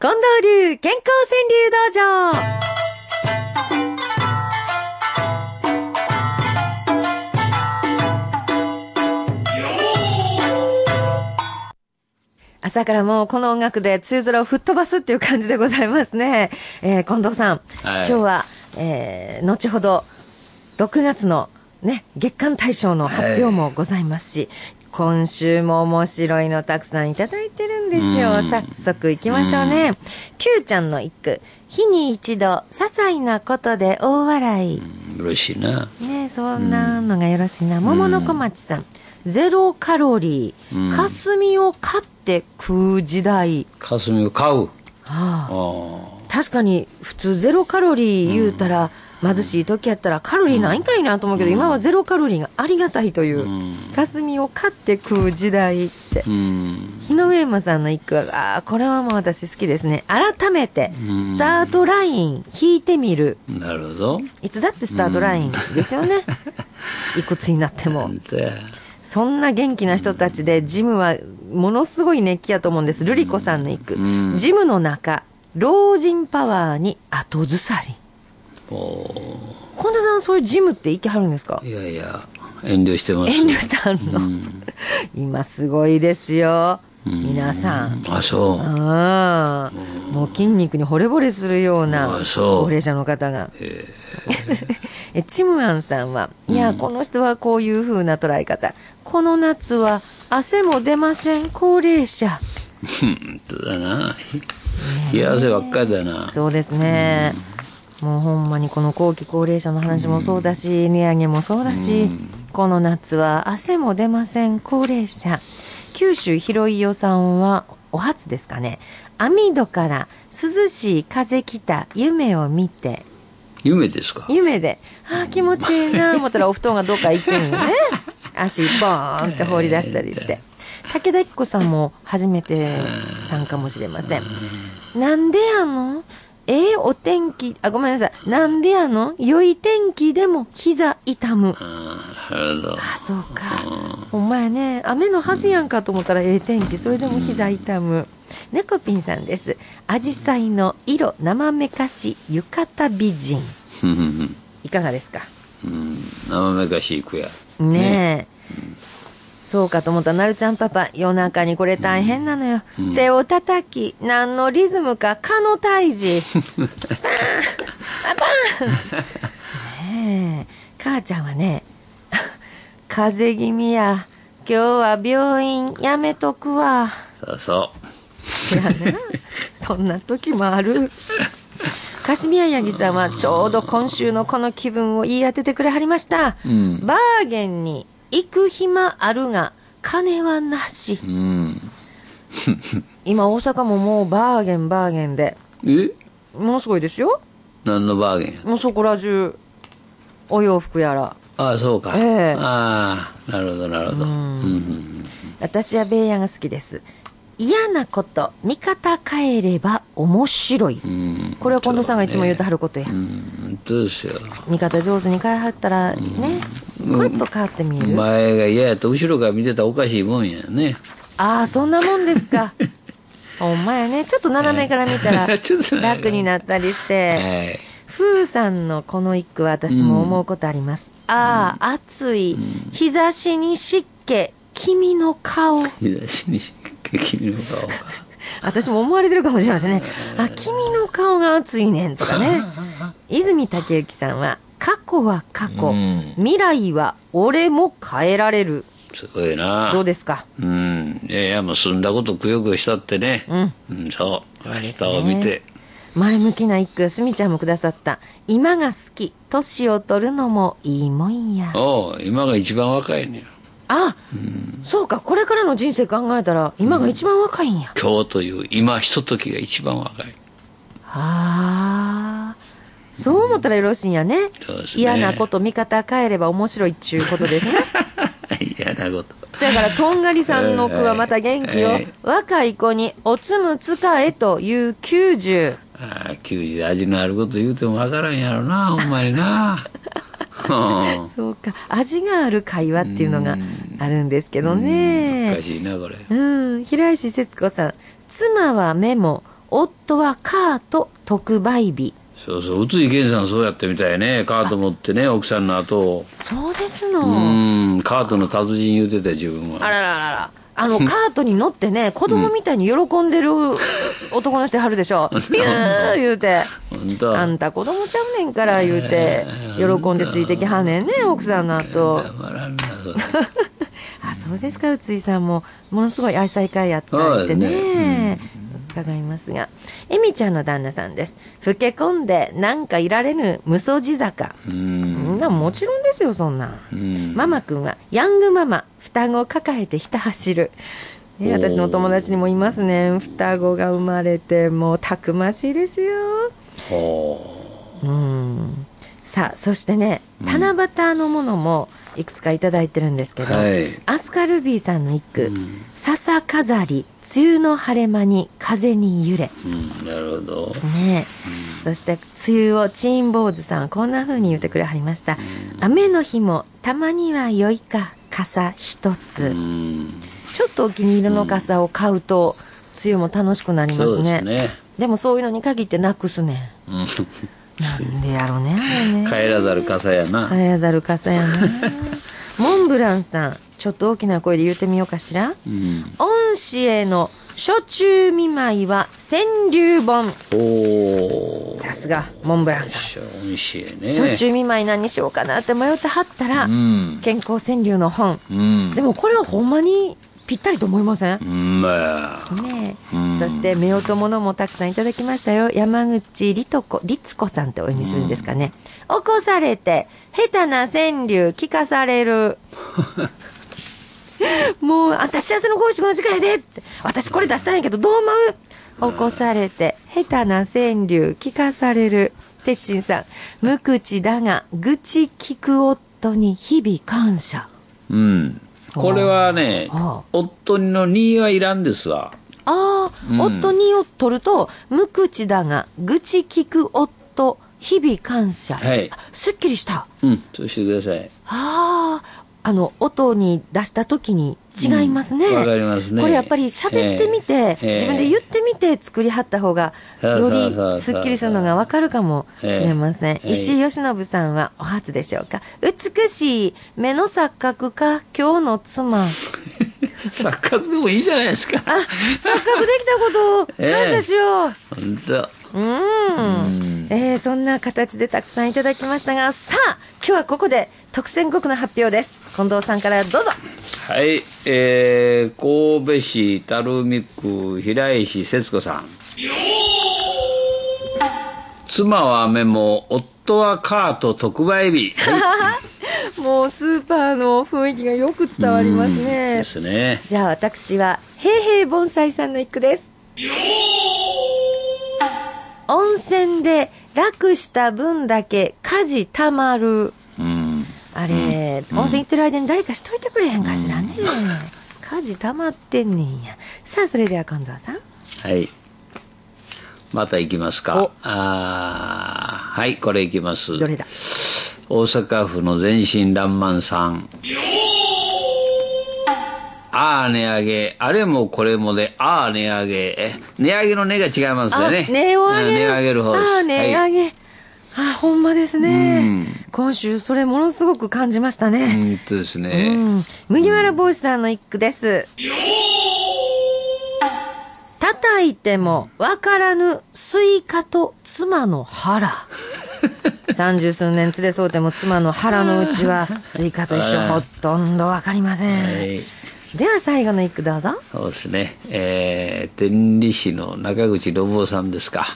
近藤流健康川柳道場。朝からもうこの音楽で梅雨空を吹っ飛ばすっていう感じでございますね。えー、近藤さん、はい。今日は、えー、後ほど6月のね、月間大賞の発表もございますし、今週も面白いのたくさんいただいてるんですよ。うん早速行きましょうね。Q ちゃんの一句。日に一度、些細なことで大笑い。嬉しいな。ねそんなのがよろしいな。桃の小町さん。ゼロカロリー。うん霞を買って食う時代。霞を買う。はああ確かに普通ゼロカロリー言うたら、貧しい時やったらカロリーないんかいなと思うけど、今はゼロカロリーがありがたいという、うん霞を買って食う時代ってあ。う。ん。日野上山さんの一句は、ああ、これはもう私好きですね。改めてう、んスタートライン引いてみる。なるほど。いつだってスタートラインですよね。いくつになっても。そんな元気な人たちで、ジムはものすごい熱気やと思うんです。ルリコさんの一句。うんジムの中、老人パワーに後ずさり。お近藤さん、そういうジムって行きはるんですか？ーいやいや、遠慮してます。遠慮してはんの、うん 今すごいですよ。皆さん。あ、そう。ああ、もう筋肉に惚れ惚れするような高齢者の方が。ええチムアンさんは、いや、この人はこういう風な捉え方。この夏は汗も出ません、高齢者。ー 本当だな。冷や汗ばっかりだな。そうですね。もうほんまにこの後期高齢者の話もそうだし、値上げもそうだし、この夏は汗も出ません、高齢者。九州広いよさんは、お初ですかね。網戸から涼しい風来た夢を見て、夢ですか？夢で、ああ、気持ちいいな 思ったらお布団がどっか行ってるのね。足ボーンって放り出したりして。武田一子さんも初めてさんかもしれません。なんでやの？ええお天気、あ、ごめんなさい。なんでやの？良い天気でも膝痛む。ああ、なるほど。あ、そうか。ほんまやね。雨のはずやんかと思ったらええ天気。それでも膝痛む。猫ピンさんです。アジサイの色生めかし浴衣美人。いかがですか？うん。生めかしい句や。ねえ。そうかと思ったなるちゃんパパ、夜中にこれ大変なのよ。うん手を叩き、何のリズムか、かの胎児。パーンあ、パーンねえ。母ちゃんはね、風邪気味や。今日は病院やめとくわ。そうそいやな。そんな時もある。カシミヤヤギさんはちょうど今週のこの気分を言い当ててくれはりました。う。うん。バーゲンに行く暇あるが、金はなしう。ん。今大阪ももうバーゲンバーゲンで、え？ものすごいですよ。何のバーゲンもうそこら中、お洋服やら。ああ、そうか。ええああ、なるほど、なるほど。ううん私はベイヤンが好きです。嫌なこと、見方変えれば面白い。これは近藤さんがいつも言うてはることや。うん、本当ですよ。見方上手に変えはったらね、コロッと変わって見える？前が嫌やと後ろから見てたらおかしいもんやね。ああ、そんなもんですか。ほんまやね。ちょっと斜めから見たら楽になったりして。はい。ふーさんのこの一句は私も思うことあります。ああ、暑い。日差しに湿気。君の顔。日差しに君の顔。私も思われてるかもしれませんね。あ、君の顔が暑いねんとかね。泉武之さんは、過去は過去。うん未来は俺も変えられる。すごいな。どうですか？うん。いやいや、もう済んだことくよくよしたってね。うん。うん、そう。明日を見て。前向きな一句、すみちゃんもくださった。今が好き。年を取るのもいいもんや。おう今が一番若いねんあ、そうか。これからの人生考えたら、今が一番若いんや。今日という今ひとときが一番若い。ああ。そう思ったらよろしいんやね。ね嫌なこと見方変えれば面白いっちゅうことですね。嫌なこと。だから、とんがりさんの句はまた元気よ。はい若い子におつむ使えという90。ああ、90味のあること言うてもわからんやろな、ほんまにな。う んそうか。味がある会話っていうのがあるんですけどねお。かしいな、これ。うん。平石節子さん。妻は目も、夫はカート特売日。そうそう、宇津井健さんそうやってみたいね。カート持ってね、奥さんの後を。そうですうの。ーん、カートの達人言うてたよ自分は。あらららら。あの、カートに乗ってね、子供みたいに喜んでる男の人はるでしょ。ビュー言うて。あんた子供ちゃうねんから言うて、喜んでついてきはんねんね、奥さんの後。あ、そうですか、宇津井さんも、ものすごい愛妻会やったってね。伺いますが、エミちゃんの旦那さんです。老け込んでなんかいられぬ無双地坂。うん。んなもちろんですよ、そんなん。うんママくんはヤングママ、双子を抱えてひた走る。ね、私のお友達にもいますね。双子が生まれて、もうたくましいですよ。ほうん。さあ、そしてね、七夕のものもいくつかいただいてるんですけど、はいアスカルビーさんの一句、うん笹飾り、梅雨の晴れ間に風に揺れ。う。うん、なるほど。ねえ、そして梅雨をチーン坊主さんこんな風に言ってくれはりました、雨の日もたまには良いか傘一つ、うん。ちょっとお気に入りの傘を買うと梅雨も楽しくなりますねですね。でもそういうのに限ってなくすねうん。なんでやろうねね帰らざる傘やな。帰らざる傘やな モンブランさんちょっと大きな声で言ってみようかしらうん。恩師への初中見舞いは川柳本。さすがモンブランさん。初中見舞い何にしようかなって迷ってはったら、うん。健康川柳の本。うん。でもこれはほんまにぴったりと思いません？うん、まあ。ねそして夫婦ものもたくさんいただきましたよ。山口律子律子さんってお読みするんですかね、起こされて下手な川柳聞かされる。もうあんた幸せの公式の時間やでって。私これ出したんやけどどう思う？起こされて下手な川柳聞かされる。てっちんさん無口だが愚痴聞く夫に日々感謝。うん。これはね夫の2はいらんですわ。ああ、うん夫にを取ると、無口だが、愚痴聞く夫、日々感謝。はいあすっきりした。うん、そうしてください。ああ、あの、音に出した時に違いますね。うんわかりますねこれやっぱり喋ってみて、ええ自分で言ってみて作りはった方が、よりすっきりするのがわかるかもしれません。ええ石井義信さんはお初でしょうか。美しい目の錯覚か、今日の妻。錯覚でもいいじゃないですか。あ、錯覚できたことを感謝しよう。本当。うん。えーそんな形でたくさんいただきましたが、さあ、今日はここで特選国の発表です。近藤さんからどうぞ。はい、えー、神戸市垂水区平石節子さん。妻はメモ、夫はカート特売日。はい、もうスーパーの雰囲気がよく伝わりますうんねで。すね。じゃあ私は、平平盆栽さんの一句です。温泉で楽した分だけ家事たまる。うん。あれ、温泉行ってる間に誰かしといてくれへんかしらね。家事たまってんねんや。さあ、それでは近藤さん。はい。また行きますかお。あーはい、これ行きます。どれだ？大阪府の全身爛漫さん。ああ、値上げ。あれもこれもで、ああ、値上げ。え、値上げの値が違いますよね。あ値を上げる。うん値上げる方です。ああ、値上はい。げ。あほんまですうねん。今週、それものすごく感じましたね。うんとですうね。ん。麦わら帽子さんの一句です。叩いてもわからぬスイカと妻の腹。三十数年連れ添うても妻の腹の内は スイカと一緒ほとんどわかりません。はい。では最後の一句どうぞ。そうですね。えー、天理市の中口信夫さんですか。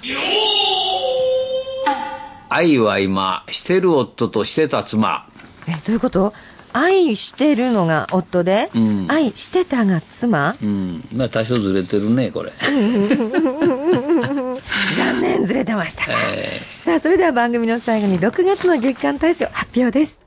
愛は今、してる夫としてた妻。え、どういうこと？愛してるのが夫で、うん愛してたが妻うん。まあ多少ずれてるね、これ。残念、ずれてました。えーさあ、それでは番組の最後に6月の月間大賞発表です。